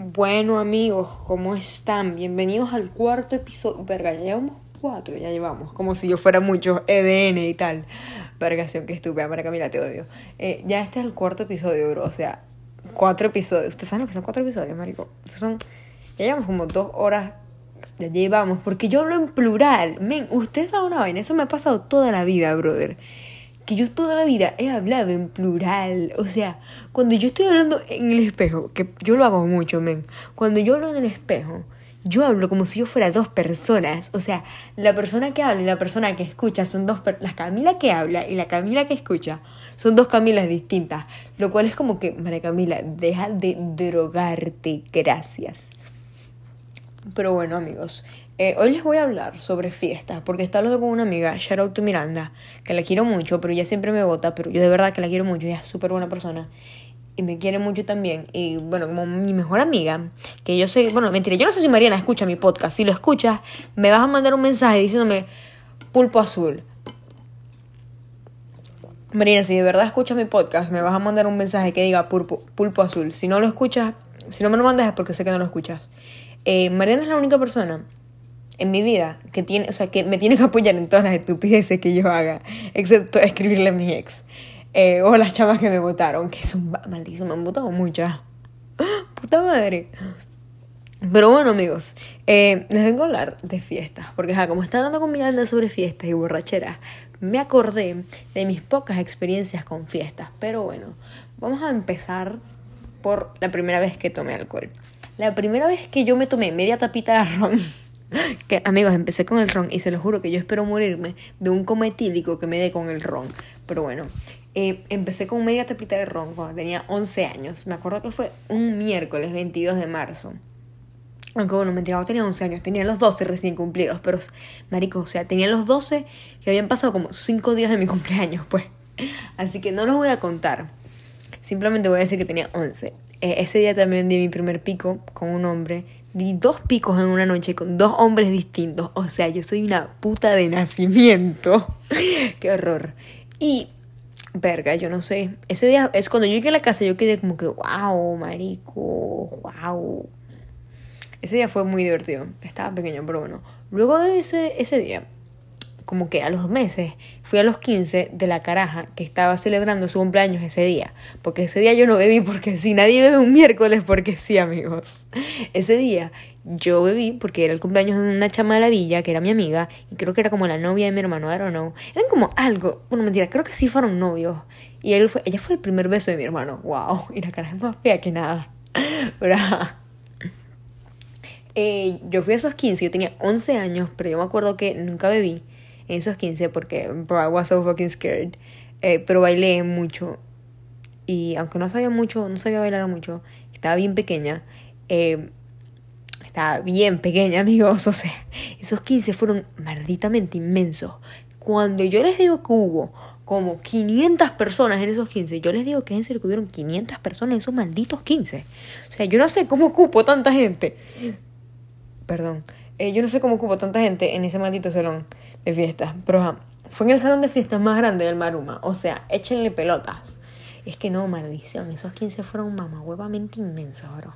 Bueno amigos, ¿cómo están? Bienvenidos al cuarto episodio. Verga, ya llevamos cuatro, ya llevamos. Como si yo fuera mucho EDN y tal. Vergación, que estúpida, Marica, mira, te odio. Eh, ya este es el cuarto episodio, bro. O sea, cuatro episodios. ¿Ustedes saben lo que son cuatro episodios, marico? Esos son... Ya llevamos como dos horas. Ya llevamos, porque yo hablo en plural. Men, ustedes saben una vaina. Eso me ha pasado toda la vida, brother que yo toda la vida he hablado en plural. O sea, cuando yo estoy hablando en el espejo, que yo lo hago mucho, men, cuando yo hablo en el espejo, yo hablo como si yo fuera dos personas. O sea, la persona que habla y la persona que escucha son dos personas. La Camila que habla y la Camila que escucha son dos Camilas distintas. Lo cual es como que, María Camila, deja de drogarte. Gracias. Pero bueno, amigos, eh, hoy les voy a hablar sobre fiestas, porque estaba hablando con una amiga, shout out to Miranda, que la quiero mucho, pero ella siempre me vota, pero yo de verdad que la quiero mucho, ella es súper buena persona y me quiere mucho también. Y bueno, como mi mejor amiga, que yo sé, bueno, mentira, yo no sé si Mariana escucha mi podcast. Si lo escuchas, me vas a mandar un mensaje diciéndome pulpo azul. Mariana, si de verdad escuchas mi podcast, me vas a mandar un mensaje que diga pulpo, pulpo azul. Si no lo escuchas, si no me lo mandas es porque sé que no lo escuchas. Eh, Mariana es la única persona en mi vida que tiene, o sea, que me tiene que apoyar en todas las estupideces que yo haga, excepto escribirle a mi ex. Eh, o las chamas que me votaron, que son malditos, me han votado muchas. Puta madre. Pero bueno, amigos, eh, les vengo a hablar de fiestas, porque ja, como estaba hablando con Miranda sobre fiestas y borracheras, me acordé de mis pocas experiencias con fiestas. Pero bueno, vamos a empezar por la primera vez que tomé alcohol. La primera vez que yo me tomé media tapita de ron que amigos, empecé con el ron y se lo juro que yo espero morirme de un cometílico que me dé con el ron. Pero bueno, eh, empecé con media tapita de ron cuando tenía 11 años. Me acuerdo que fue un miércoles 22 de marzo. Aunque bueno, mentira, no tenía 11 años, tenía los 12 recién cumplidos. Pero, marico, o sea, tenía los 12 que habían pasado como 5 días de mi cumpleaños, pues. Así que no los voy a contar. Simplemente voy a decir que tenía 11. Eh, ese día también di mi primer pico con un hombre di dos picos en una noche con dos hombres distintos. O sea, yo soy una puta de nacimiento. Qué horror. Y, verga, yo no sé. Ese día, es cuando yo llegué a la casa, yo quedé como que, wow, marico, wow. Ese día fue muy divertido. Estaba pequeño, pero bueno. Luego de ese, ese día, como que a los meses, fui a los 15 de la caraja que estaba celebrando su cumpleaños ese día. Porque ese día yo no bebí porque si nadie bebe un miércoles porque sí, amigos. Ese día yo bebí porque era el cumpleaños de una chama de la villa que era mi amiga y creo que era como la novia de mi hermano, I don't know. Eran como algo, bueno, mentira, creo que sí fueron novios. Y él fue, ella fue el primer beso de mi hermano. Wow, y la cara es más fea que nada. Pero eh, yo fui a esos 15, yo tenía 11 años, pero yo me acuerdo que nunca bebí en esos 15 porque bro, I was so fucking scared. Eh, pero bailé mucho. Y aunque no sabía mucho, no sabía bailar mucho, estaba bien pequeña. Eh, estaba bien pequeña, amigos. O sea, esos 15 fueron malditamente inmensos. Cuando yo les digo que hubo como 500 personas en esos 15, yo les digo que en serio que hubieron 500 personas en esos malditos 15. O sea, yo no sé cómo cupo tanta gente. Perdón. Eh, yo no sé cómo cupo tanta gente en ese maldito salón de fiestas. Pero fue en el salón de fiestas más grande del Maruma. O sea, échenle pelotas. Es que no, maldición. Esos 15 fueron mamahuevamente inmensos, bro.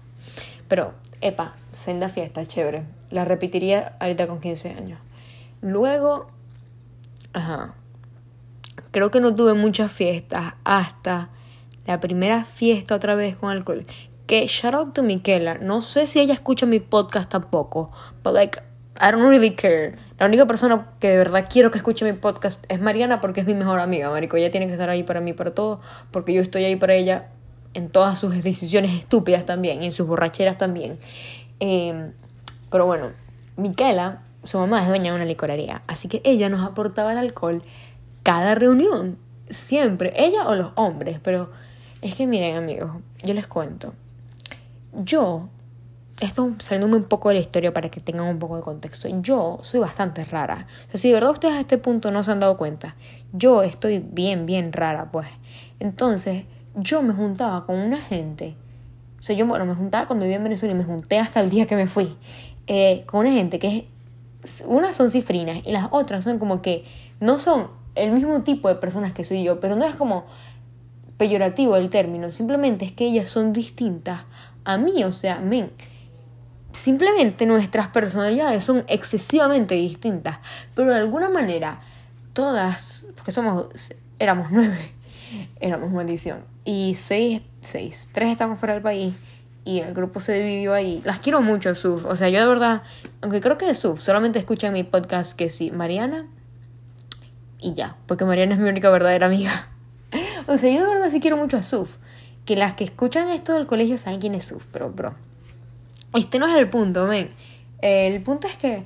Pero, epa, senda fiesta, chévere. La repetiría ahorita con 15 años. Luego, ajá. Creo que no tuve muchas fiestas hasta la primera fiesta otra vez con alcohol. Que shout out to Miquela. No sé si ella escucha mi podcast tampoco. But like, I don't really care. La única persona que de verdad quiero que escuche mi podcast es Mariana porque es mi mejor amiga, marico. Ella tiene que estar ahí para mí, para todo, porque yo estoy ahí para ella en todas sus decisiones estúpidas también y en sus borracheras también. Em, pero bueno, Miquela, su mamá es dueña de una licorería, así que ella nos aportaba el alcohol cada reunión, siempre, ella o los hombres, pero es que miren amigos, yo les cuento, yo esto saliéndome un poco de la historia para que tengan un poco de contexto. Yo soy bastante rara. O sea, si de verdad ustedes a este punto no se han dado cuenta, yo estoy bien, bien rara, pues. Entonces, yo me juntaba con una gente. O sea, yo, bueno, me juntaba cuando vivía en Venezuela y me junté hasta el día que me fui. Eh, con una gente que es. Unas son cifrinas y las otras son como que no son el mismo tipo de personas que soy yo, pero no es como peyorativo el término, simplemente es que ellas son distintas a mí, o sea, men, simplemente nuestras personalidades son excesivamente distintas, pero de alguna manera todas, porque somos, éramos nueve, éramos maldición, y seis, seis, tres estamos fuera del país y el grupo se dividió ahí. Las quiero mucho, Suf. O sea, yo de verdad, aunque creo que Suf, solamente escuchan mi podcast que sí, Mariana y ya, porque Mariana es mi única verdadera amiga. o sea, yo de verdad sí quiero mucho a Suf. Que las que escuchan esto del colegio saben quién es Suf, pero bro. Este no es el punto, ven. El punto es que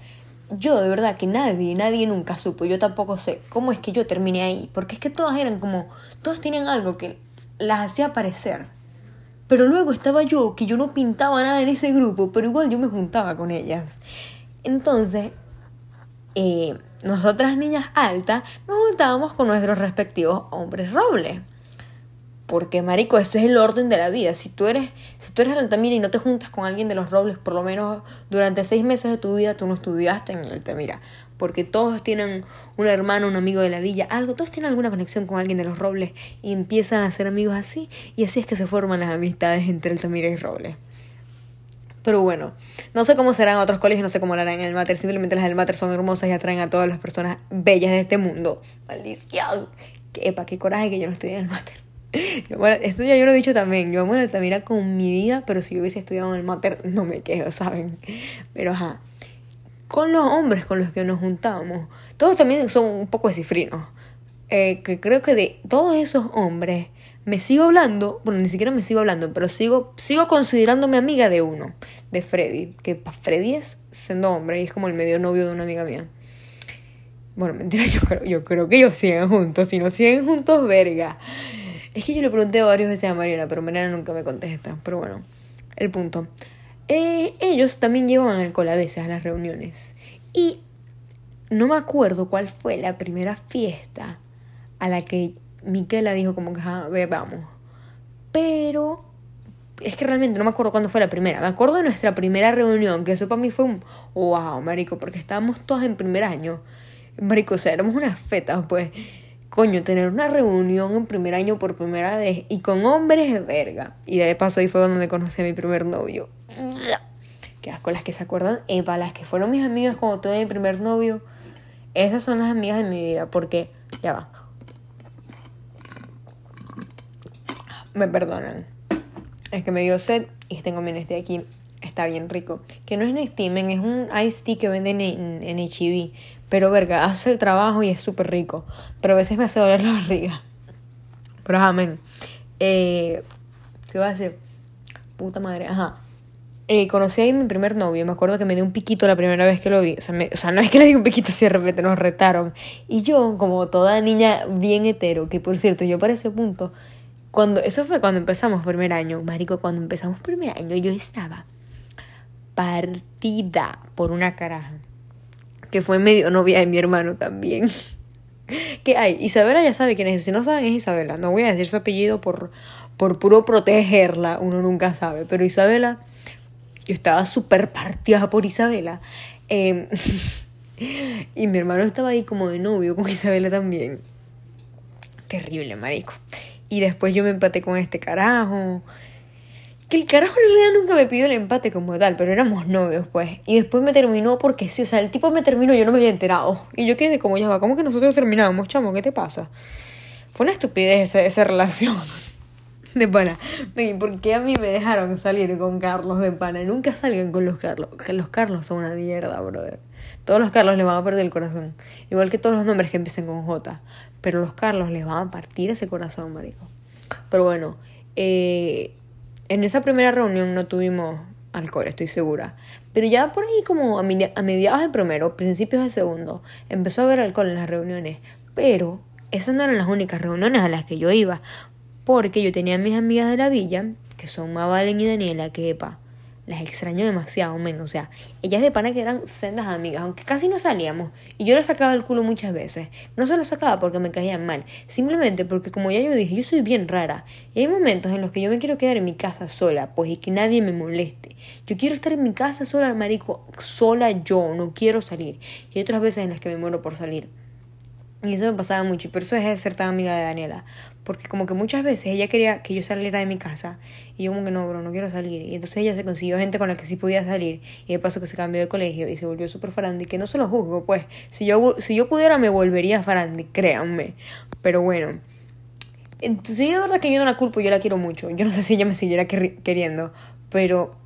yo de verdad que nadie, nadie nunca supo, yo tampoco sé cómo es que yo terminé ahí, porque es que todas eran como, todas tenían algo que las hacía aparecer. Pero luego estaba yo, que yo no pintaba nada en ese grupo, pero igual yo me juntaba con ellas. Entonces, eh, nosotras niñas altas nos juntábamos con nuestros respectivos hombres robles. Porque, marico, ese es el orden de la vida. Si tú eres, si tú eres Altamira y no te juntas con alguien de los robles, por lo menos durante seis meses de tu vida tú no estudiaste en Altamira. Porque todos tienen un hermano, un amigo de la villa, algo, todos tienen alguna conexión con alguien de los robles y empiezan a ser amigos así. Y así es que se forman las amistades entre Altamira y robles. Pero bueno, no sé cómo serán otros colegios, no sé cómo lo harán en el Mater. Simplemente las del Mater son hermosas y atraen a todas las personas bellas de este mundo. Maldición. Epa, qué coraje que yo no estoy en el Mater. Bueno, esto ya yo lo he dicho también. Yo amo en Altamira con mi vida, pero si yo hubiese estudiado en el Mater, no me quejo, ¿saben? Pero ajá. Con los hombres con los que nos juntábamos, todos también son un poco cifrinos. Eh, que creo que de todos esos hombres me sigo hablando, bueno, ni siquiera me sigo hablando, pero sigo, sigo considerándome amiga de uno, de Freddy, que para Freddy es siendo hombre y es como el medio novio de una amiga mía. Bueno, mentira, yo creo, yo creo que ellos siguen juntos, si no siguen juntos, verga. Es que yo le pregunté varias veces a Mariana, pero Mariana nunca me contesta. Pero bueno, el punto. Eh, ellos también llevaban alcohol a veces a las reuniones. Y no me acuerdo cuál fue la primera fiesta a la que Miquela dijo como que, ah, ve, vamos. Pero es que realmente no me acuerdo cuándo fue la primera. Me acuerdo de nuestra primera reunión, que eso para mí fue un wow, marico, porque estábamos todos en primer año. Marico, o sea, éramos unas fetas, pues coño, tener una reunión en primer año por primera vez y con hombres es verga. Y de paso ahí fue donde conocí a mi primer novio. Que con las que se acuerdan, para las que fueron mis amigas cuando tuve mi primer novio, esas son las amigas de mi vida, porque, ya va. Me perdonan. Es que me dio sed y tengo mi de aquí. Está bien rico. Que no es Steamen, es un iced tea que venden en, en HEB. Pero verga, hace el trabajo y es súper rico. Pero a veces me hace doler la barriga. Pero amén. Eh, ¿Qué iba a decir? Puta madre, ajá. Eh, conocí a mi primer novio. Me acuerdo que me dio un piquito la primera vez que lo vi. O sea, o sea, no es que le di un piquito así de repente, nos retaron. Y yo, como toda niña bien hetero, que por cierto, yo para ese punto, cuando eso fue cuando empezamos primer año, marico, cuando empezamos primer año, yo estaba partida por una caraja que fue medio novia de mi hermano también. que hay, Isabela ya sabe quién es, si no saben es Isabela, no voy a decir su apellido por, por puro protegerla, uno nunca sabe, pero Isabela, yo estaba súper partida por Isabela. Em, y mi hermano estaba ahí como de novio con Isabela también. Terrible, marico. Y después yo me empaté con este carajo. Que el carajo en realidad nunca me pidió el empate como tal, pero éramos novios, pues. Y después me terminó porque sí, o sea, el tipo me terminó yo no me había enterado. Y yo quedé como, ya va, ¿cómo que nosotros terminamos, chamo? ¿Qué te pasa? Fue una estupidez esa, esa relación. De pana. ¿Por qué a mí me dejaron salir con Carlos de pana? Nunca salgan con los Carlos. Que los Carlos son una mierda, brother. Todos los Carlos les van a perder el corazón. Igual que todos los nombres que empiecen con J. Pero los Carlos les van a partir ese corazón, marico. Pero bueno, eh en esa primera reunión no tuvimos alcohol, estoy segura. Pero ya por ahí como a, mediados de primero, principios de segundo, empezó a haber alcohol en las reuniones. Pero esas no eran las únicas reuniones a las que yo iba. Porque yo tenía a mis amigas de la villa, que son Mavalen y Daniela, que epa, las extraño demasiado, men. O sea, ellas de pana que eran sendas amigas, aunque casi no salíamos. Y yo les sacaba el culo muchas veces. No se lo sacaba porque me caían mal, simplemente porque, como ya yo dije, yo soy bien rara. Y hay momentos en los que yo me quiero quedar en mi casa sola, pues y que nadie me moleste. Yo quiero estar en mi casa sola, marico, sola yo, no quiero salir. Y hay otras veces en las que me muero por salir. Y eso me pasaba mucho, y por eso dejé de ser tan amiga de Daniela. Porque como que muchas veces ella quería que yo saliera de mi casa, y yo como que no, bro, no quiero salir. Y entonces ella se consiguió gente con la que sí podía salir, y de paso que se cambió de colegio y se volvió súper farandi, que no se lo juzgo, pues. Si yo, si yo pudiera me volvería farandi, créanme. Pero bueno. Entonces, de verdad que yo no la culpo, yo la quiero mucho. Yo no sé si ella me siguiera queriendo, pero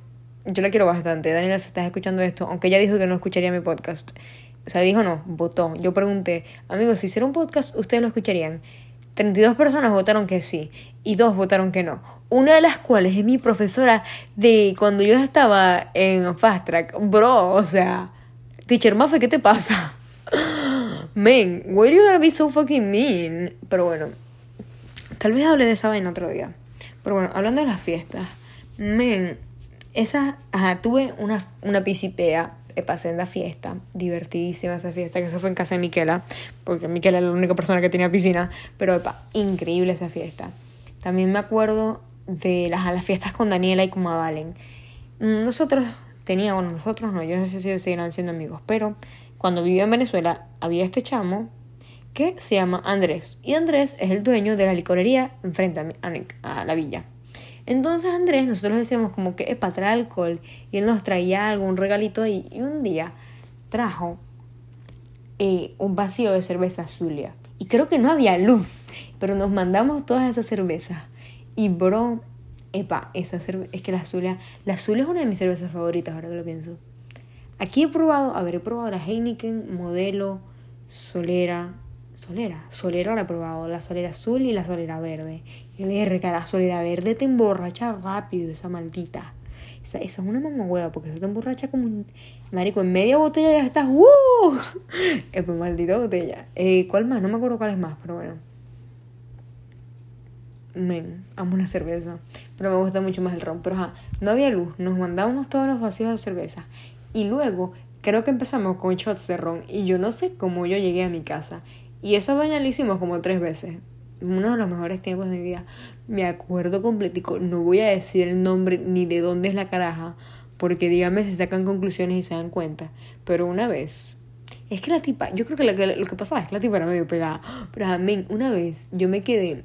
yo la quiero bastante. Daniela, si estás escuchando esto, aunque ella dijo que no escucharía mi podcast. O sea, dijo no, votó. Yo pregunté, amigos, si hiciera un podcast, ¿ustedes lo escucharían? 32 personas votaron que sí y dos votaron que no. Una de las cuales es mi profesora de cuando yo estaba en Fast Track. Bro, o sea, Teacher Mafe, ¿qué te pasa? Man, why are you gonna be so fucking mean? Pero bueno, tal vez hable de esa vaina otro día. Pero bueno, hablando de las fiestas, men, esa, ajá, tuve una, una pisipea pasé en la fiesta, divertidísima esa fiesta, que se fue en casa de Miquela, porque Miquela era la única persona que tenía piscina, pero epa, increíble esa fiesta. También me acuerdo de las, las fiestas con Daniela y con Mavalen. Nosotros teníamos, bueno, nosotros no, yo no sé si seguirán siendo amigos, pero cuando vivía en Venezuela había este chamo que se llama Andrés, y Andrés es el dueño de la licorería enfrente a, a la villa. Entonces Andrés, nosotros decíamos como que para traer alcohol y él nos traía algún regalito y un día trajo eh, un vacío de cerveza Zulia. Y creo que no había luz, pero nos mandamos todas esas cervezas. Y bro, epa, esa cerveza, es que la Zulia, la Zulia es una de mis cervezas favoritas ahora que lo pienso. Aquí he probado, a ver, he probado la Heineken, modelo, Solera, Solera, Solera la he probado, la Solera azul y la Solera verde. Verga, la Solera verde te emborracha rápido, esa maldita. Esa, es una mamá hueva, porque se te emborracha como un... Marico, en media botella ya estás... ¡Uh! Es pues maldita botella. Eh, ¿Cuál más? No me acuerdo cuál es más, pero bueno. Men, amo una cerveza. Pero me gusta mucho más el ron. Pero ajá, no había luz. Nos mandábamos todos los vacíos de cerveza. Y luego, creo que empezamos con shots de ron. Y yo no sé cómo yo llegué a mi casa. Y esa vaina la hicimos como tres veces. Uno de los mejores tiempos de mi vida. Me acuerdo completico. No voy a decir el nombre ni de dónde es la caraja. Porque dígame si sacan conclusiones y se dan cuenta. Pero una vez. Es que la tipa. Yo creo que lo que, lo que pasaba es que la tipa era medio pegada. Pero amén. Una vez yo me quedé.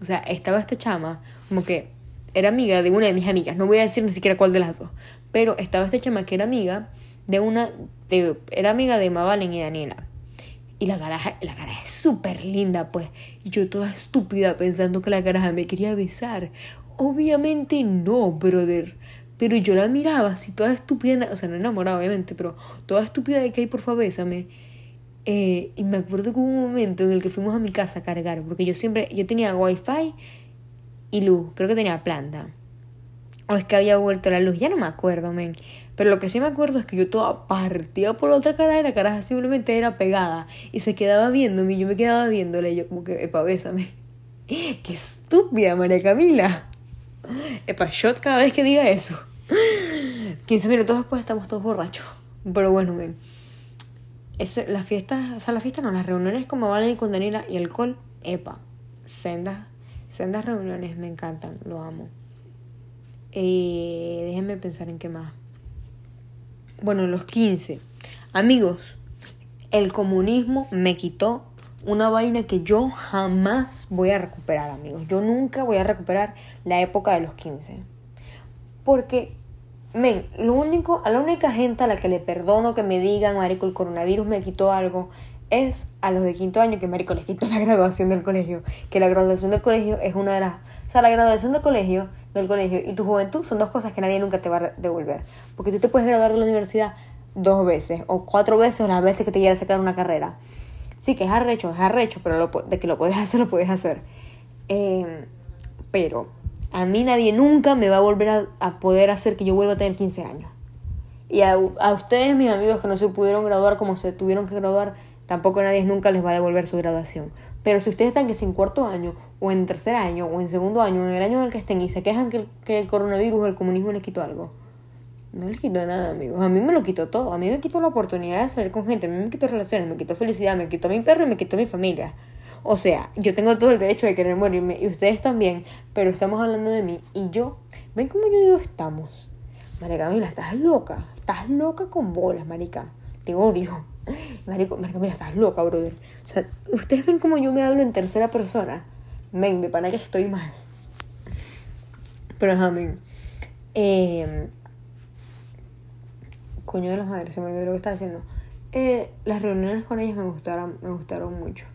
O sea, estaba esta chama. Como que era amiga de una de mis amigas. No voy a decir ni siquiera cuál de las dos. Pero estaba esta chama que era amiga de una. De, era amiga de Mavalen y Daniela. Y la garaja, la garaja es súper linda, pues. Y yo toda estúpida pensando que la garaja me quería besar. Obviamente no, brother. Pero yo la miraba así toda estúpida, o sea, no enamorada obviamente, pero toda estúpida de que hay, por favor, bésame. Eh, y me acuerdo que un momento en el que fuimos a mi casa a cargar, porque yo siempre, yo tenía wifi y luz, creo que tenía planta. O es que había vuelto la luz, ya no me acuerdo, men. Pero lo que sí me acuerdo es que yo toda partida por la otra cara y la cara simplemente era pegada. Y se quedaba viéndome y yo me quedaba viéndole. Y yo como que, epa, bésame. Qué estúpida, María Camila. Epa, shot cada vez que diga eso. 15 minutos después estamos todos borrachos. Pero bueno, ven. Las fiestas, o sea, las fiestas no, las reuniones como Valen con Daniela y alcohol, epa. Sendas, sendas reuniones, me encantan, lo amo. Eh, déjenme pensar en qué más bueno, los 15. Amigos, el comunismo me quitó una vaina que yo jamás voy a recuperar, amigos. Yo nunca voy a recuperar la época de los 15. Porque, men, lo único, a la única gente a la que le perdono que me digan, marico, el coronavirus me quitó algo, es a los de quinto año que, marico, les quitó la graduación del colegio. Que la graduación del colegio es una de las... O sea, la graduación del colegio del colegio y tu juventud son dos cosas que nadie nunca te va a devolver. Porque tú te puedes graduar de la universidad dos veces o cuatro veces o las veces que te quieras sacar una carrera. Sí, que es arrecho, es arrecho, pero de que lo puedes hacer, lo puedes hacer. Em, pero a mí nadie nunca me va a volver a, poder hacer que yo vuelva a tener 15 años. Y a, a ustedes, mis amigos que no se pudieron graduar como se tuvieron que graduar, tampoco nadie nunca les va a devolver su graduación. Pero si ustedes están que en cuarto año, o en tercer año, o en segundo año, o en el año en el que estén y se quejan que, que el coronavirus o el comunismo les quitó algo, no les quitó nada, amigos. A mí me lo quitó todo. A mí me quitó la oportunidad de salir con gente, a mí me quitó relaciones, me quitó felicidad, me quitó mi perro y me quitó mi familia. O sea, yo tengo todo el derecho de querer morirme y ustedes también, pero estamos hablando de mí y yo, ven cómo yo digo estamos. María Camila, estás loca, estás loca con bolas, marica. Te odio. Marico, marico, mira, estás loca, brother. O sea, ustedes ven como yo me hablo en tercera persona. Men, de pana que estoy mal. Pero ajá, men. Eh, coño de las madres, se me olvidó lo que estaba diciendo. Eh, las reuniones con ellas me gustaron, me gustaron mucho.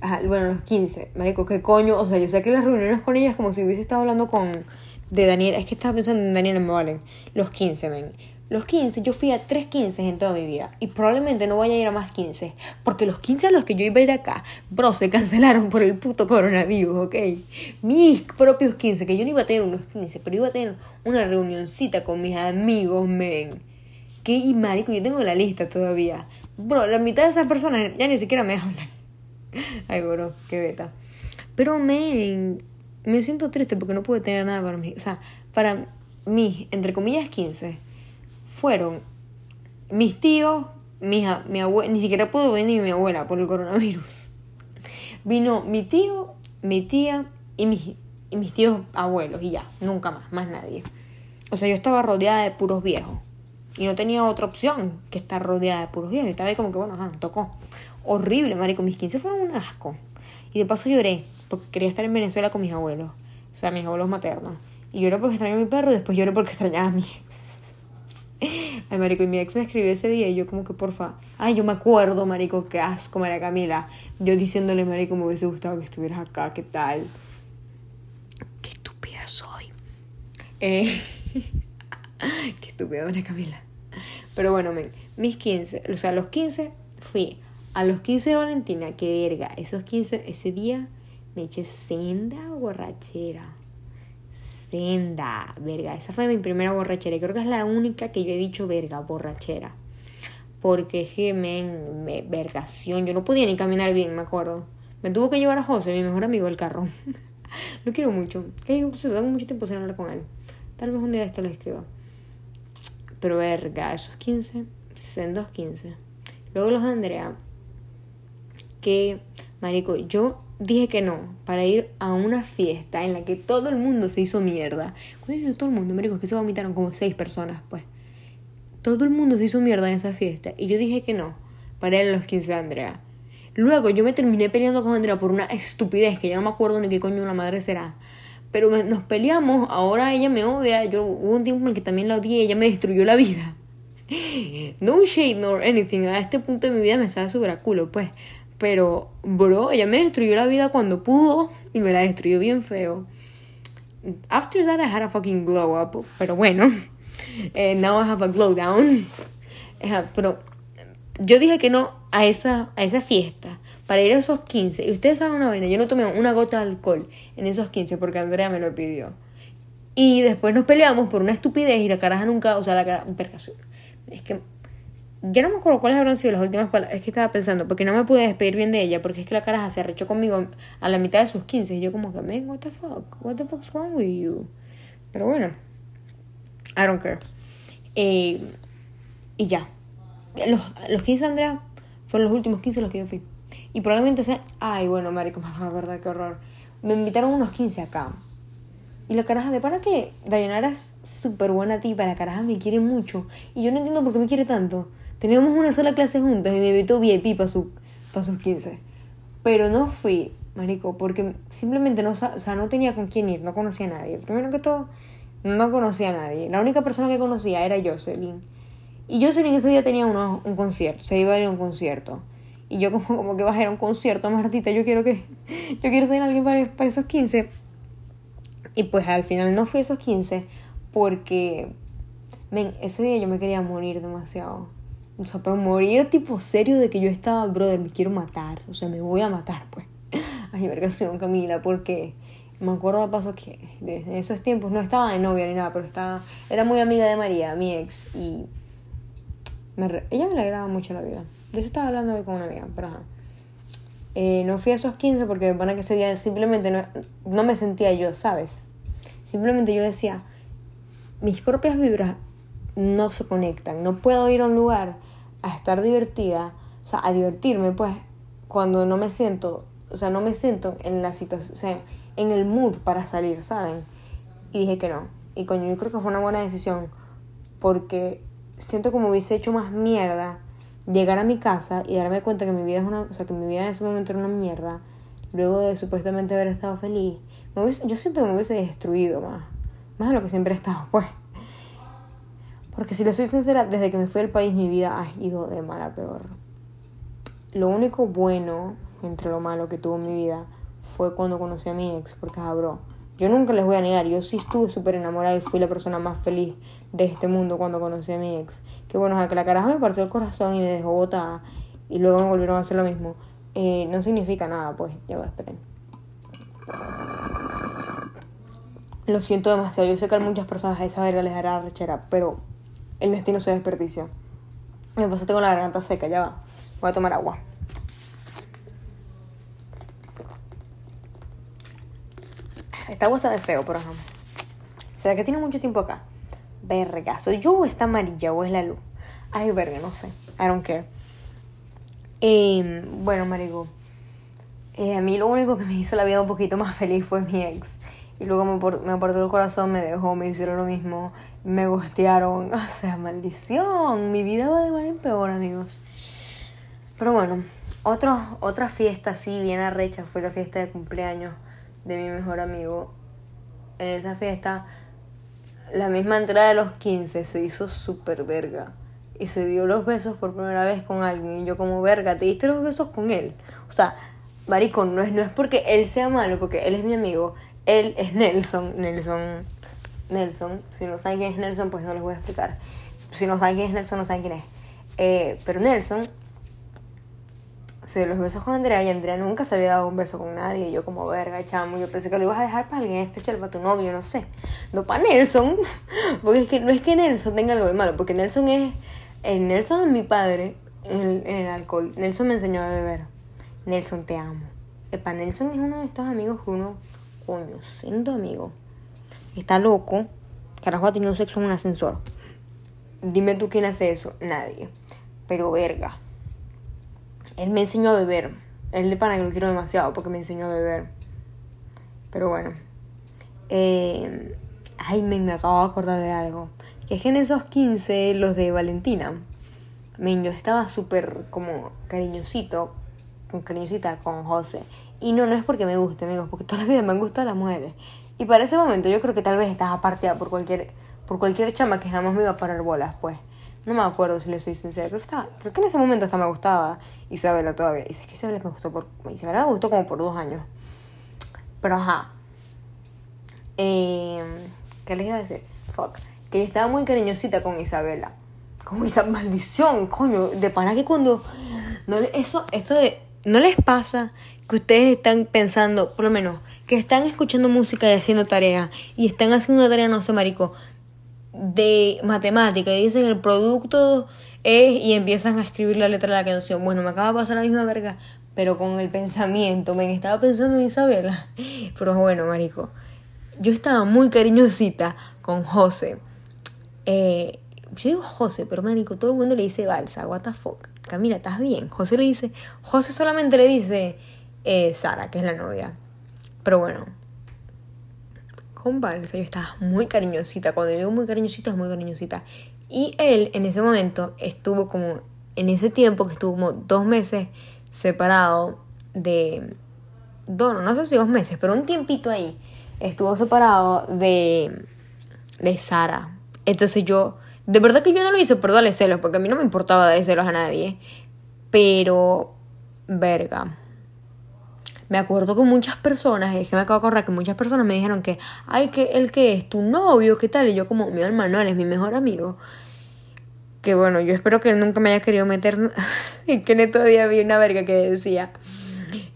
Ajá, bueno, los 15. Marico, ¿qué coño? O sea, yo sé que las reuniones con ellas como si hubiese estado hablando con... De Daniel, es que estaba pensando en Daniel me valen. Los 15, men. Los 15, yo fui a 3 15 en toda mi vida. Y probablemente no vaya a ir a más 15. Porque los 15 a los que yo iba a ir acá, bro, se cancelaron por el puto coronavirus, ¿ok? Mis propios 15, que yo no iba a tener unos 15, pero iba a tener una reunioncita con mis amigos, men. Que y marico, yo tengo la lista todavía. Bro, la mitad de esas personas ya ni siquiera me hablan. Ay, bro, qué beta. Pero, men, me siento triste porque no pude tener nada para mí. O sea, para mí, entre comillas, 15 fueron mis tíos, mi, mi abuela, ni siquiera pudo venir mi abuela por el coronavirus. Vino mi tío, mi tía y mis, y mis tíos abuelos y ya, nunca más, más nadie. O sea, yo estaba rodeada de puros viejos. Y no tenía otra opción que estar rodeada de puros viejos. Y estaba como que, bueno, ajá, tocó. Horrible, marico. Mis 15 fueron un asco. Y de paso lloré porque quería estar en Venezuela con mis abuelos. O sea, mis abuelos maternos. Y lloré porque extrañaba a mi perro y después lloré porque extrañaba a mi Ay, marico, y mi ex me escribió ese día y yo como que porfa. Ay, yo me acuerdo, marico, qué asco, María Camila. Yo diciéndole, marico, me hubiese gustado que estuvieras acá, ¿qué tal? Qué estúpida soy. Eh, qué estúpida, María Camila. Pero bueno, men, mis 15, o sea, los 15 fui a los 15 de Valentina, qué verga. Esos 15, ese día me eché senda borrachera senda, verga. Esa fue mi primera borrachera y creo que es la única que yo he dicho, verga, borrachera. Porque es que me, vergación, yo no podía ni caminar bien, me acuerdo. Me tuvo que llevar a José, mi mejor amigo, el carro. lo quiero mucho. Tengo mucho tiempo sin hablar con él. Tal vez un día esto lo escriba. Pero verga, esos 15, sendos 15. Luego los Andrea, que, marico, yo dije que no para ir a una fiesta en la que todo el mundo se hizo mierda. Cuando digo todo el mundo, me es que se vomitaron como seis personas, pues. Todo el mundo se hizo mierda en esa fiesta. Y yo dije que no para ir a los 15 de Andrea. Luego yo me terminé peleando con Andrea por una estupidez que ya no me acuerdo ni qué coño una madre será. Pero nos peleamos, ahora ella me odia. Yo hubo un tiempo en el que también la odié, ella me destruyó la vida. No shade nor anything. A este punto de mi vida me sabe súper culo, pues. Pero, bro, ella me destruyó la vida cuando pudo y me la destruyó bien feo. After that, I had a fucking glow up. Pero bueno, eh, now I have a glow down. pero yo dije que no a esa, a esa fiesta para ir a esos 15. Y ustedes saben una vaina, yo no tomé una gota de alcohol en esos 15 porque Andrea me lo pidió. Y después nos peleamos por una estupidez y la caraja nunca, o sea, la cara, Es que ya no me acuerdo cuáles habrán sido las últimas palabras. Es que estaba pensando, porque no me pude despedir bien de ella, porque es que la caraja se arrechó conmigo a la mitad de sus 15. Y yo, como que, man, what the fuck? What the fuck's wrong with you? Pero bueno, I don't care. Eh, y ya. Los, los 15 Andrea fueron los últimos 15 los que yo fui. Y probablemente sea. Ay, bueno, marico, verdad, qué horror. Me invitaron unos 15 acá. Y la caraja, de para que Dayanara es súper buena tipa, la caraja me quiere mucho. Y yo no entiendo por qué me quiere tanto. Teníamos una sola clase juntos y me invitó VIP para su, pa sus 15. Pero no fui, marico, porque simplemente no, o sea, no tenía con quién ir, no conocía a nadie. Primero que todo, no conocía a nadie. La única persona que conocía era Jocelyn. Y Jocelyn ese día tenía uno, un concierto, se iba a ir a un concierto. Y yo como, como que bajé a un concierto, Martita, yo quiero que, yo quiero tener a alguien para, para esos 15. Y pues al final no fui a esos 15 porque, ven, ese día yo me quería morir demasiado. O sea, pero morir tipo serio de que yo estaba, brother, me quiero matar. O sea, me voy a matar, pues. Ay, vergación, Camila, porque me acuerdo de paso que desde esos tiempos no estaba de novia ni nada, pero estaba, era muy amiga de María, mi ex, y ella me alegraba mucho la vida. Yo estaba hablando con una amiga, pero. Eh, no fui a esos 15 porque van a que ese día simplemente no, no me sentía yo, ¿sabes? Simplemente yo decía, mis propias vibras no se conectan. No puedo ir a un lugar a estar divertida, o sea, a divertirme, pues, cuando no me siento, o sea, no me siento en la situación, o sea, en el mood para salir, ¿saben? Y dije que no. Y coño, yo creo que fue una buena decisión, porque siento como hubiese hecho más mierda llegar a mi casa y darme cuenta que mi vida es una, o sea, que mi vida en ese momento era una mierda, luego de supuestamente haber estado feliz, yo siento que me hubiese destruido más, más de lo que siempre he estado, pues. Porque si le soy sincera, desde que me fui al país mi vida ha ido de mal a peor. Lo único bueno entre lo malo que tuvo mi vida fue cuando conocí a mi ex, porque bro, Yo nunca les voy a negar, yo sí estuve súper enamorada y fui la persona más feliz de este mundo cuando conocí a mi ex. Que bueno, o sea, que la caraja me partió el corazón y me dejó botada y luego me volvieron a hacer lo mismo. Eh, no significa nada, pues, ya va, esperen. Lo siento demasiado, yo sé que a muchas personas a esa verga les hará rechera, pero el destino se desperdició. Me pasé tengo la garganta seca, ya va. Voy a tomar agua. Esta agua sabe feo, por ejemplo. ¿Será que tiene mucho tiempo acá? Verga, ¿soy yo o está amarilla o es la luz? Ay, verga, no sé. I don't care. Em, bueno, marico. Eh, a mí lo único que me hizo la vida un poquito más feliz fue mi ex. Y luego me, me apartó el corazón, me dejó, me hicieron lo mismo, me gostearon. O sea, maldición. Mi vida va de mal en peor, amigos. Pero bueno, otro, otra fiesta así bien arrecha fue la fiesta de cumpleaños de mi mejor amigo. En esa fiesta, la misma entrada de los 15 se hizo súper verga. Y se dio los besos por primera vez con alguien. Y yo como, verga, ¿te diste los besos con él? O sea, marico, no es, no es porque él sea malo, porque él es mi amigo. Él es Nelson. Nelson. Nelson. Si no saben quién es Nelson, pues no les voy a explicar. Si no saben quién es Nelson, no saben quién es. Eh, pero Nelson se dio los besos con Andrea y Andrea nunca se había dado un beso con nadie. Y yo como, verga, chamo, yo pensé que lo ibas a dejar para alguien especial, para tu novio, no sé. No para Nelson, porque es que no es que Nelson tenga algo de malo, porque Nelson es... El Nelson es mi padre en el, alcohol. Nelson me enseñó a beber. Nelson, te amo. Epa, Nelson es uno de estos amigos que uno, coño, siendo amigo, está loco. Carajo ha tenido sexo en un ascensor. Dime tú quién hace eso. Nadie. Pero verga él me enseñó a beber. Él de pana que lo quiero demasiado porque me enseñó a beber. Pero bueno. Eh, ay, me, me acabo de acordar de algo. Que es que en esos 15, los de Valentina, men, yo estaba súper como cariñosito, con cariñosita con José. Y no, no es porque me guste, amigos, porque toda la vida me han gustado las mujeres. Y para ese momento yo creo que tal vez estaba parteada por cualquier, por cualquier chama que jamás me iba a parar bolas, pues. No me acuerdo si le soy sincera, pero estaba, creo que en ese momento hasta me gustaba Isabela todavía. Y es que Isabela me gustó por. Isabela me gustó como por dos años. Pero ajá. Eh, ¿Qué les iba a decir? Fuck. Que estaba muy cariñosita con Isabela. Con esa maldición, coño. De para que cuando. No, eso, esto de. ¿No les pasa que ustedes están pensando, por lo menos, que están escuchando música y haciendo tarea y están haciendo una tarea, no sé, marico, de matemática y dicen el producto es y empiezan a escribir la letra de la canción. Bueno, me acaba de pasar la misma verga, pero con el pensamiento. Me estaba pensando en Isabela. Pero bueno, marico. Yo estaba muy cariñosita con José. Eh, yo digo José, pero marico, todo el mundo le dice Balsa, what. Camila, ¿estás bien? José le dice, José solamente le dice eh, Sara, que es la novia. Pero bueno, con Balsa yo estaba muy cariñosita. Cuando digo muy cariñosita, es muy cariñosita. Y él en ese momento estuvo como, en ese tiempo que estuvo como dos meses separado de, no, no sé si dos meses, pero un tiempito ahí, estuvo separado de, de Sara. Entonces yo, de verdad que yo no lo hice por darle celos, porque a mí no me importaba darle celos a nadie. Pero, verga me acuerdo que muchas personas, es que me acabo de acordar que muchas personas me dijeron que, ay, que él que es tu novio, ¿qué tal? Y yo como, mi hermano, él es mi mejor amigo. Que bueno, yo espero que él nunca me haya querido meter. y que todavía vi una verga que decía,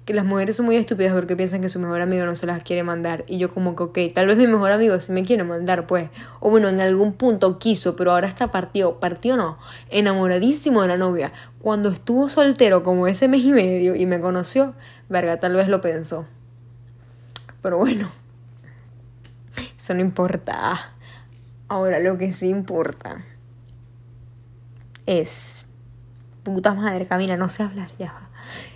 que las mujeres son muy estúpidas porque piensan que su mejor amigo no se las quiere mandar. Y yo como que, ok, tal vez mi mejor amigo sí me quiere mandar, pues. O bueno, en algún punto quiso, pero ahora está partido. Partió no, enamoradísimo de la novia. Cuando estuvo soltero como ese mes y medio y me conoció, verga, tal vez lo pensó. Pero bueno, eso no importa. Ahora lo que sí importa es... Puta madre, Camila, no sé hablar ya.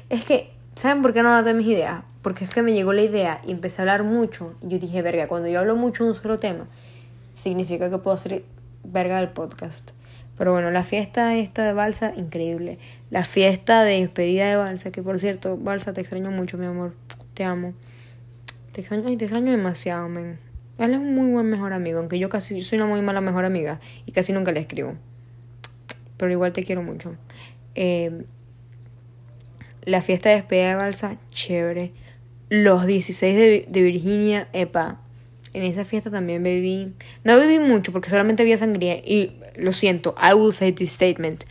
Es que ¿Saben por qué no de mis ideas? Porque es que me llegó la idea y empecé a hablar mucho. Y yo dije, verga, cuando yo hablo mucho de un solo tema, significa que puedo hacer verga del podcast. Pero bueno, la fiesta esta de Balsa, increíble. La fiesta de despedida de Balsa, que por cierto, Balsa, te extraño mucho, mi amor. Te amo. Te extraño, te extraño demasiado, men. Él es un muy buen mejor amigo, aunque yo casi soy una muy mala mejor amiga y casi nunca le escribo. Pero igual te quiero mucho. Eh, la fiesta de despedida de Balsa, chévere. Los 16 de, Virginia, epa. En esa fiesta también bebí. No bebí mucho porque solamente había sangría. Y lo siento, I will say this statement.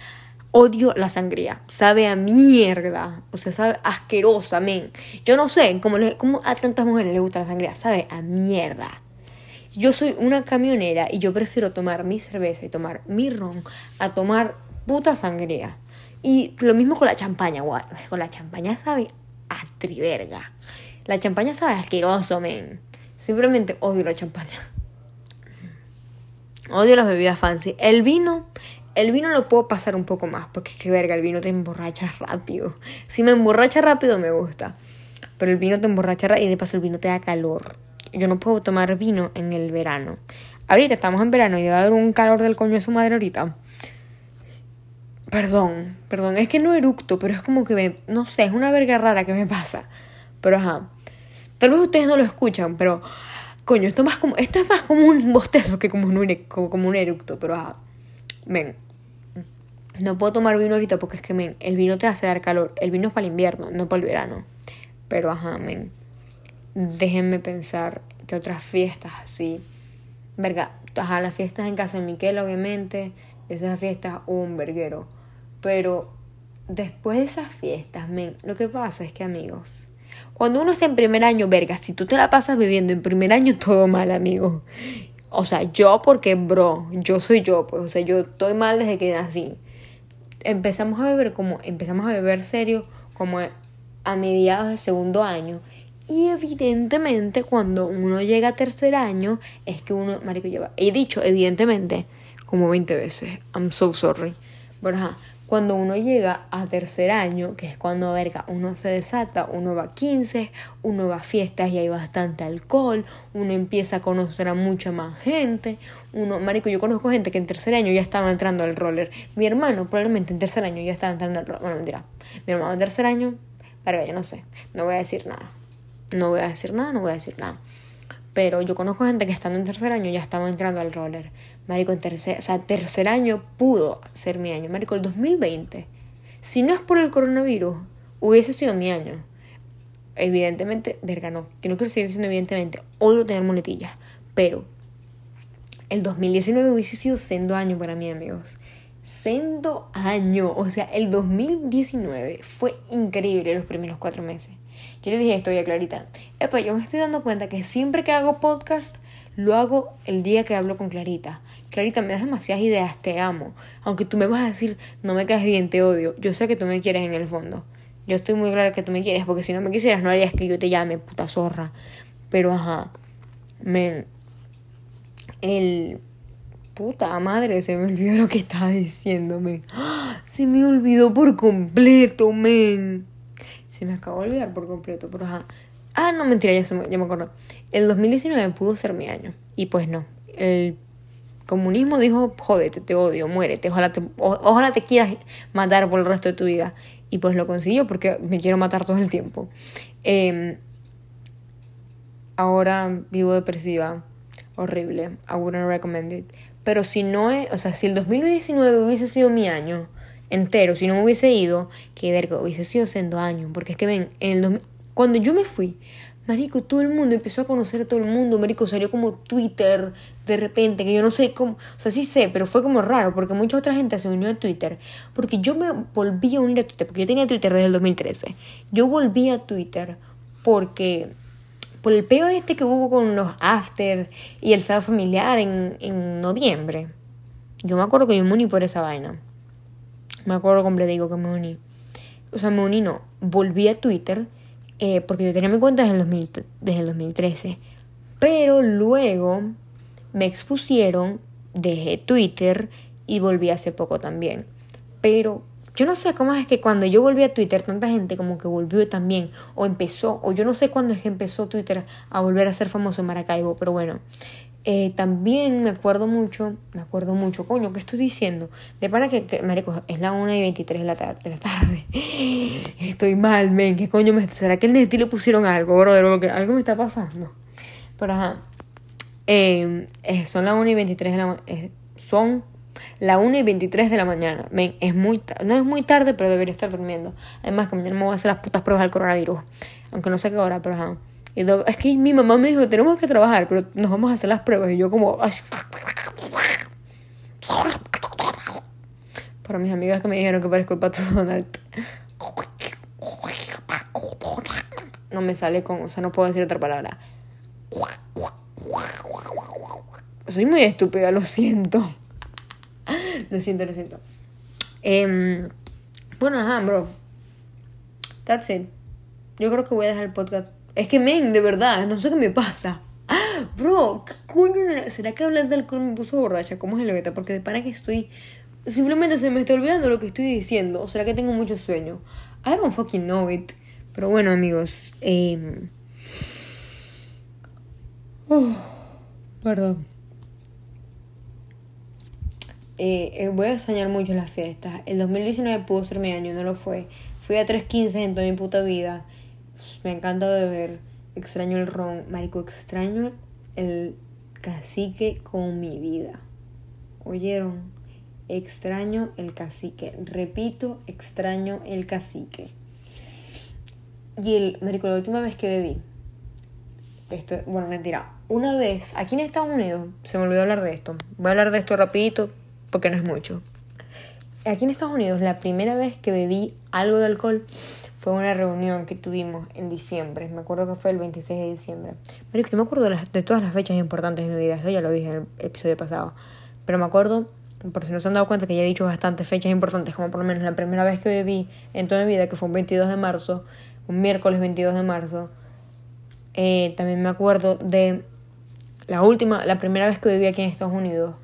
Odio la sangría. Sabe a mierda. O sea, sabe asquerosa, men. Yo no sé cómo, le, cómo a tantas mujeres les gusta la sangría. Sabe a mierda. Yo soy una camionera y yo prefiero tomar mi cerveza y tomar mi ron a tomar puta sangría. Y lo mismo con la champaña, guay. Con la champaña sabe a triverga. La champaña sabe asqueroso, men. Simplemente odio la champaña. Odio las bebidas fancy. El vino, el vino lo puedo pasar un poco más, porque es que verga, el vino te emborracha rápido. Si me emborracha rápido me gusta. Pero el vino te emborracha rápido y de paso el vino te da calor. Yo no puedo tomar vino en el verano. Ahorita estamos en verano y debe haber un calor del coño de su madre ahorita. Perdón, perdón, es que no eructo, pero es como que me, no sé, es una verga rara que me pasa. Pero ajá. Tal vez ustedes no lo escuchan, pero coño, esto, más como, esto es más como un bostezo que como un, como un eructo, pero ajá. Ven, no puedo tomar vino ahorita porque es que, men, el vino te hace dar calor. El vino es para el invierno, no para el verano. Pero ajá, men. Déjenme pensar que otras fiestas así. Verga, ajá, las fiestas en casa de Miquel, obviamente. Esas fiestas, un verguero. Pero después de esas fiestas, lo que pasa es que, amigos, cuando uno está en primer año, verga, si tú te la pasas viviendo en primer año, todo mal, amigo. O sea, yo porque, bro, yo soy yo, pues, o sea, yo estoy mal desde que nací. Empezamos a beber como, empezamos a beber serio como a mediados del segundo año. Y evidentemente cuando uno llega a tercer año es que uno, marico, lleva, he dicho evidentemente como 20 veces, I'm so sorry. Pero ajá, cuando uno llega a tercer año, que es cuando, verga, uno se desata, uno va a 15, uno va a fiestas y hay bastante alcohol, uno empieza a conocer a mucha más gente, uno, marico, yo conozco gente que en tercer año ya estaba entrando al roller. Mi hermano probablemente en tercer año ya estaba entrando al roller. Bueno, mentira. Mi hermano en tercer año, verga, yo no sé, no voy a decir nada. No voy a decir nada, no voy a decir nada. Pero yo conozco gente que estando en tercer año ya estaba entrando al roller. Marico, en tercer, o sea, tercer año pudo ser mi año. Marico, el 2020. Si no es por el coronavirus, hubiese sido mi año. Evidentemente, verga, no. Que no quiero seguir diciendo evidentemente. Odio tener muletillas. Pero el 2019 hubiese sido sendo año para mí, amigos. Sendo año. O sea, el 2019 fue increíble los primeros cuatro meses. Yo le dije esto a Clarita. Epa, yo me estoy dando cuenta que siempre que hago podcast, lo hago el día que hablo con Clarita. Clarita, me das demasiadas ideas, te amo. Aunque tú me vas a decir, no me caes bien, te odio. Yo sé que tú me quieres en el fondo. Yo estoy muy clara que tú me quieres, porque si no me quisieras, no harías que yo te llame, puta zorra. Pero ajá, men. El. Puta madre, se me olvidó lo que estaba diciéndome. Se me olvidó por completo, men. Se me acabó de olvidar por completo, pero ajá. Ah, no, mentira, ya, se ya me acuerdo. El 2019 pudo ser mi año. Y pues no. El comunismo dijo, jódete, te odio, muérete. Ojalá te, ojalá te quieras matar por el resto de tu vida. Y pues lo consiguió porque me quiero matar todo el tiempo. Eh, ahora vivo depresiva. Horrible. I wouldn't recommend it. Pero si no es, o sea, si el 2019 hubiese sido mi año, entero, si no me hubiese ido, que verga, hubiese sido siendo años. Porque es que ven, en el cuando yo me fui, Marico, todo el mundo empezó a conocer a todo el mundo. Marico, salió como Twitter de repente, que yo no sé cómo. O sea, sí sé, pero fue como raro, porque mucha otra gente se unió a Twitter. Porque yo me volví a unir a Twitter, porque yo tenía Twitter desde el 2013. Yo volví a Twitter porque. Por el peo este que hubo con los after y el sábado familiar en, en noviembre. Yo me acuerdo que yo me uní por esa vaina. Me acuerdo como digo que me uní. O sea, me uní no. Volví a Twitter eh, porque yo tenía mi cuenta desde el, desde el 2013. Pero luego me expusieron, dejé Twitter y volví hace poco también. Pero yo no sé cómo es que cuando yo volví a Twitter, tanta gente como que volvió también, o empezó, o yo no sé cuándo es que empezó Twitter a volver a ser famoso en Maracaibo, pero bueno, Eh, también me acuerdo mucho, me acuerdo mucho, coño, ¿qué estoy diciendo? De para que, que marico, es la 1 y 23 de la tarde, de la tarde. Estoy mal, men, ¿qué coño me... ¿Será que el Nesti le pusieron algo, brother? que algo me está pasando. Pero ajá, eh, son las 1 y 23 de la eh, son la 1 y 23 de la mañana. Men, es muy no es muy tarde, pero debería estar durmiendo. Además que mañana me voy a hacer las putas pruebas del coronavirus. Aunque no sé qué hora, pero ajá. Y es que mi mamá me dijo, tenemos que trabajar, pero nos vamos a hacer las pruebas. Y yo como... Para mis amigas que me dijeron que parezco el pato Donald. No me sale con... O sea, no puedo decir otra palabra. Soy muy estúpida, lo siento. Lo siento, lo siento. Eh, bueno, ajá, bro. That's it. Yo creo que voy a dejar el podcast es que, men, de verdad, no sé qué me pasa. bro, ¿qué? ¿Será que hablar de alcohol me puso borracha? ¿Cómo es el beta? Porque de pana que estoy. Simplemente se me está olvidando lo que estoy diciendo. ¿O será que tengo mucho sueño? I don't fucking know it. Pero bueno, amigos. Eh... perdón. Eh, eh, voy a extrañar mucho las fiestas. El 2019 pudo ser mi año, no lo fue. Fui a 3.15 en toda mi puta vida me encanta beber, extraño el ron, marico, extraño el cacique con mi vida. ¿Oyeron? Extraño el cacique. Repito, extraño el cacique. Y el, marico, la última vez que bebí, esto, bueno, mentira, una vez, aquí en Estados Unidos, se me olvidó hablar de esto, voy a hablar de esto rapidito, porque no es mucho. Aquí en Estados Unidos, la primera vez que bebí algo de alcohol fue una reunión que tuvimos en diciembre. Me acuerdo que fue el 26 de diciembre. Pero que me acuerdo de, todas las fechas importantes de mi vida. Eso ya lo dije en el episodio pasado. Pero me acuerdo, por si no se han dado cuenta, que ya he dicho bastantes fechas importantes, como por lo menos la primera vez que bebí en toda mi vida, que fue un 22 de marzo, un miércoles 22 de marzo. Eh, también me acuerdo de la última, la primera vez que bebí aquí en Estados Unidos,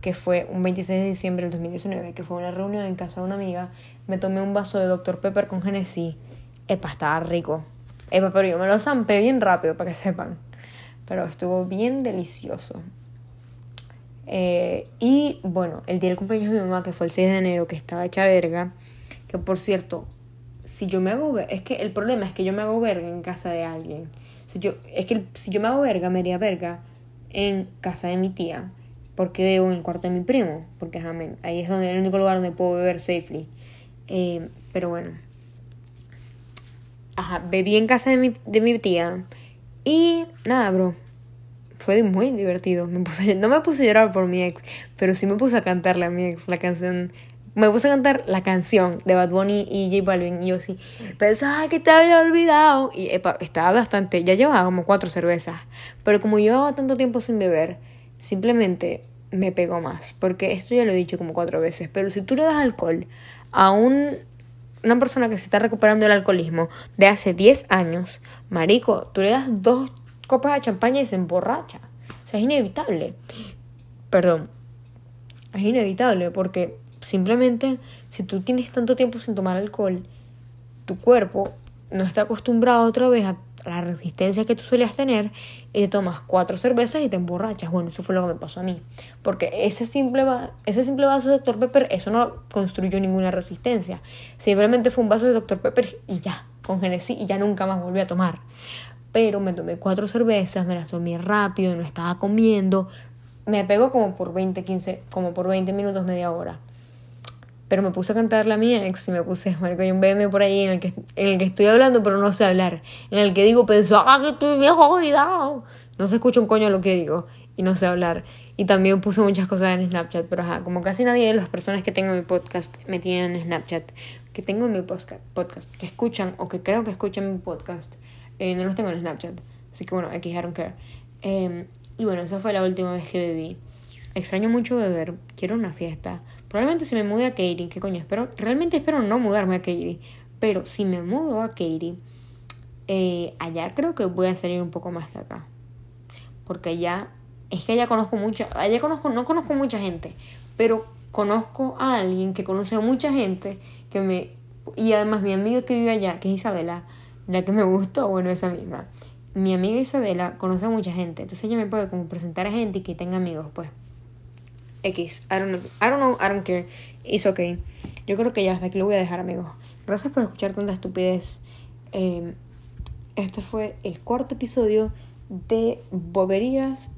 que fue un 26 de diciembre del 2019, que fue una reunión en casa de una amiga, me tomé un vaso de Dr. Pepper con Genesis. Epa, estaba rico. Epa, pero yo me lo zampé bien rápido para que sepan. Pero estuvo bien delicioso. Eh, y bueno, el día del cumpleaños de mi mamá, que fue el 6 de enero, que estaba hecha verga. Que por cierto, si yo me hago verga, es que el problema es que yo me hago verga en casa de alguien. Si yo, es que si yo me hago verga, me haría verga en casa de mi tía porque bebo en el cuarto de mi primo, porque ahí es donde el único lugar donde puedo beber safely. Eh, pero bueno. Ajá, bebí en casa de mi, de mi tía. Y nada, bro. Fue muy divertido. No me puse a llorar por mi ex, pero sí me puse a cantarle a mi ex la canción. Me puse a cantar la canción de Bad Bunny y J Balvin. Y yo sí, pensaba que te había olvidado. Y estaba bastante, ya llevaba como cuatro cervezas. Pero como llevaba tanto tiempo sin beber, simplemente me pegó más. Porque esto ya lo he dicho como cuatro veces. Pero si tú le das alcohol a un, una persona que se está recuperando del alcoholismo de hace 10 años, marico, tú le das dos copas de champaña y se emborracha. O sea, es inevitable. Perdón. Es inevitable porque simplemente si tú tienes tanto tiempo sin tomar alcohol, tu cuerpo no está acostumbrado otra vez a la resistencia que tú solías tener y te tomas cuatro cervezas y te emborrachas. Bueno, eso fue lo que me pasó a mí. Porque ese simple, ese simple vaso de Dr. Pepper, eso no construyó ninguna resistencia. Simplemente fue un vaso de Dr. Pepper y ya, con Genesis y ya nunca más volví a tomar. Pero me tomé cuatro cervezas, me las tomé rápido, no estaba comiendo. Me pegó como por 20, 15, como por 20 minutos, media hora. Pero me puse a cantarle a mi ex y me puse, marico, hay un BM por ahí en el, que, en el que estoy hablando pero no sé hablar. En el que digo, pensó, ah, que estoy viejo, cuidado. No se escucha un coño lo que digo y no sé hablar. Y también puse muchas cosas en Snapchat, pero ajá, como casi nadie de las personas que tengo en mi podcast me tienen en Snapchat, que tengo en mi podcast, que escuchan o que creo que escuchan mi podcast, eh, no los tengo en Snapchat. Así que bueno, aquí I don't care. Eh, y bueno, esa fue la última vez que bebí. Extraño mucho beber, quiero una fiesta. Probablemente si me mude a Katy, ¿qué coño? Espero, realmente espero no mudarme a Katy. Pero si me mudo a Katy, eh, allá creo que voy a salir un poco más que acá. Porque allá, es que allá conozco mucha, allá conozco, no conozco mucha gente, pero conozco a alguien que conoce a mucha gente que me, y además mi amiga que vive allá, que es Isabela, la que me gustó, bueno, esa misma. mi amiga Isabela conoce a mucha gente, entonces ella me puede como presentar a gente y que tenga amigos, pues. X, I don't know, I don't know, I don't care, it's okay. Yo creo que ya hasta aquí lo voy a dejar, amigos. Gracias por escuchar tanta estupidez. Eh, este fue el cuarto episodio de Boberías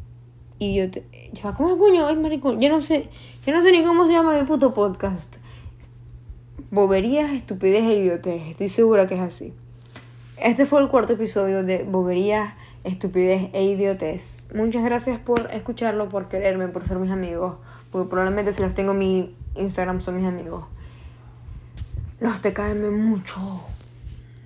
Idiote. ¿Cómo es coño? Ay, maricón. Yo no sé. Yo no sé ni cómo se llama mi puto podcast. Boberías, estupidez e idiotez. Estoy segura que es así. Este fue el cuarto episodio de Boberías, estupidez e idiotez. Muchas gracias por escucharlo, por quererme, por ser mis amigos. Porque probablemente si los tengo en mi Instagram son mis amigos. Los te caen mucho.